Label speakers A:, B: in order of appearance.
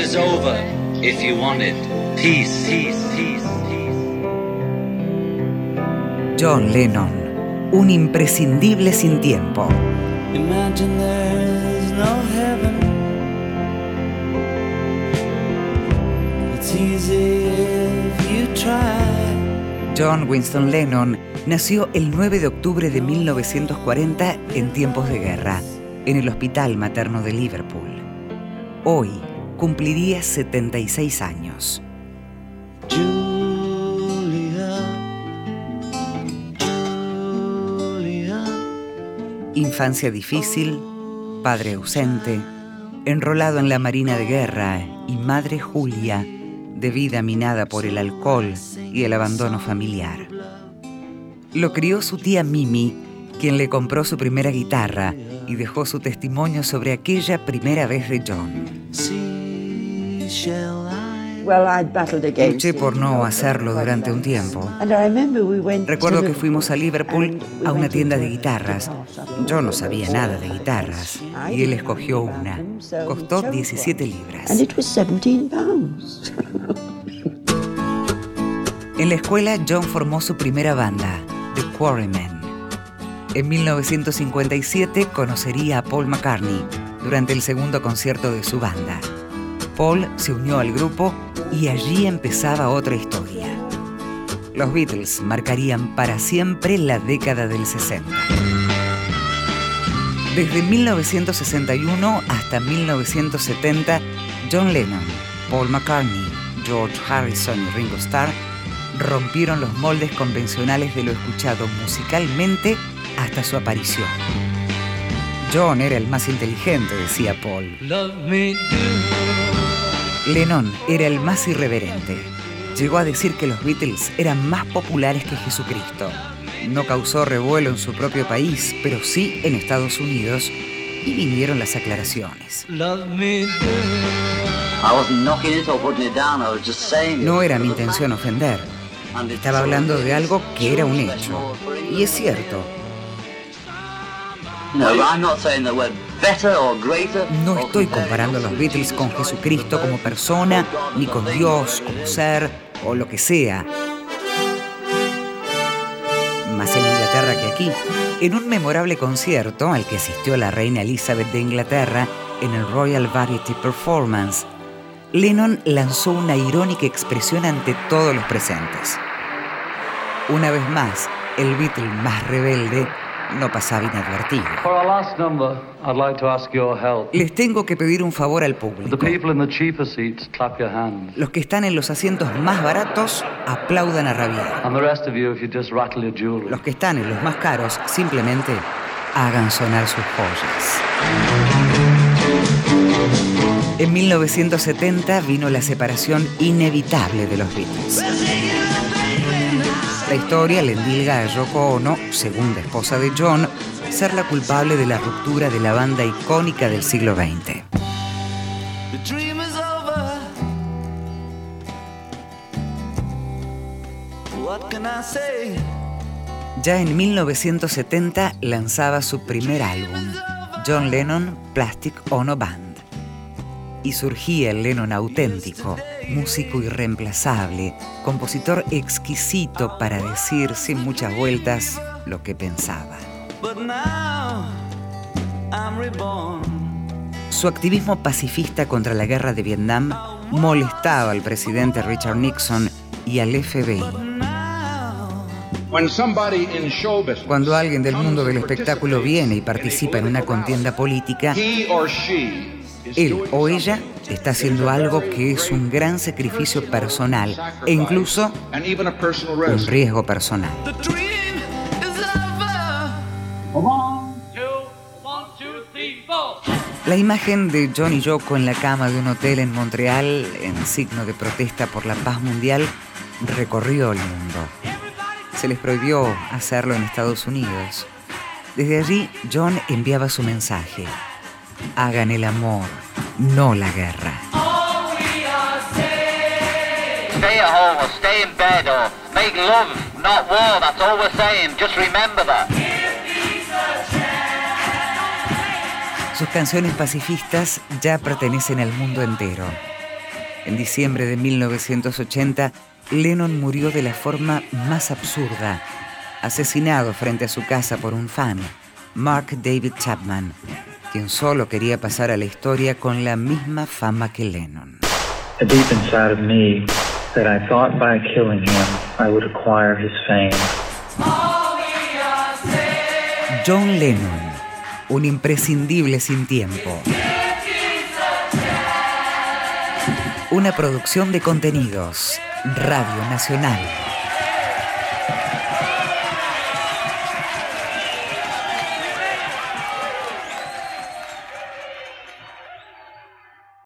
A: is over if you want it. Peace, peace, peace,
B: John Lennon, un imprescindible sin tiempo.
C: Imagine there's no heaven. It's easy if you try.
B: John Winston Lennon nació el 9 de octubre de 1940 en tiempos de guerra, en el Hospital Materno de Liverpool. Hoy cumpliría 76 años.
C: Julia, Julia.
B: Infancia difícil, padre ausente, enrolado en la Marina de Guerra y madre Julia, de vida minada por el alcohol y el abandono familiar. Lo crió su tía Mimi, quien le compró su primera guitarra y dejó su testimonio sobre aquella primera vez de John. Luché por no hacerlo durante un tiempo.
D: And I remember we went
B: Recuerdo
D: to
B: que fuimos a Liverpool
D: and we
B: a una
D: went to
B: tienda de guitarras.
D: guitar shop.
B: Yo no sabía nada de guitarras y él escogió una. Costó 17 libras.
D: And it was 17 pounds.
B: En la escuela, John formó su primera banda, The Quarrymen. En 1957 conocería a Paul McCartney durante el segundo concierto de su banda. Paul se unió al grupo y allí empezaba otra historia. Los Beatles marcarían para siempre la década del 60. Desde 1961 hasta 1970, John Lennon, Paul McCartney, George Harrison y Ringo Starr rompieron los moldes convencionales de lo escuchado musicalmente hasta su aparición. John era el más inteligente, decía Paul.
C: Love me.
B: Lennon era el más irreverente. Llegó a decir que los Beatles eran más populares que Jesucristo. No causó revuelo en su propio país, pero sí en Estados Unidos, y vinieron las aclaraciones.
C: Love me do.
E: I wasn't knocking it or putting it down, I was just saying it.
B: No era mi intención ofender. Estaba hablando de algo que era un hecho. Y es cierto,
E: greater.
B: no
E: or
B: estoy comparando a los Beatles con Jesucristo como persona, ni con Dios como ser, o lo que sea. Más en Inglaterra que aquí. En un memorable concierto al que asistió la reina Elizabeth de Inglaterra en el Royal Variety Performance, Lennon lanzó una irónica expresión ante todos los presentes. Una vez más, el Beatle más rebelde no pasaba inadvertido.
F: For our last number, I'd like to ask your help.
B: Les tengo que pedir un favor al
F: The
B: público.
F: people in the cheaper seats, clap your hands.
B: Los que están en los asientos más baratos aplaudan a rabiar. Los que están en los más caros simplemente hagan sonar sus joyas. En 1970 vino la separación inevitable de los Beatles. La historia le endilga a Yoko Ono, segunda esposa de John, ser la culpable de la ruptura de la banda icónica del siglo XX. Ya en 1970 lanzaba su primer álbum, John Lennon Plastic Ono Band. Y surgía el Lennon auténtico, músico irreemplazable, compositor exquisito para decir sin muchas vueltas lo que pensaba. Su activismo pacifista contra la guerra de Vietnam molestaba al presidente Richard Nixon y al FBI. Cuando alguien del mundo del espectáculo viene y participa en una contienda política, él o ella está haciendo algo que es un gran sacrificio personal e incluso un riesgo personal. La imagen de John y Yoko en la cama de un hotel en Montreal, en signo de protesta por la paz mundial, recorrió el mundo. Se les prohibió hacerlo en Estados Unidos. Desde allí, John enviaba su mensaje. Hagan el amor, no la guerra.
E: Stay at home or stay in bed or make love, not war. That's all we're saying. Just remember that.
B: Sus canciones pacifistas ya pertenecen al mundo entero. En diciembre de 1980, Lennon murió de la forma más absurda, asesinado frente a su casa por un fan, Mark David Chapman, quien solo quería pasar a la historia con la misma fama que Lennon. John Lennon, un imprescindible sin tiempo. Una producción de contenidos, Radio Nacional.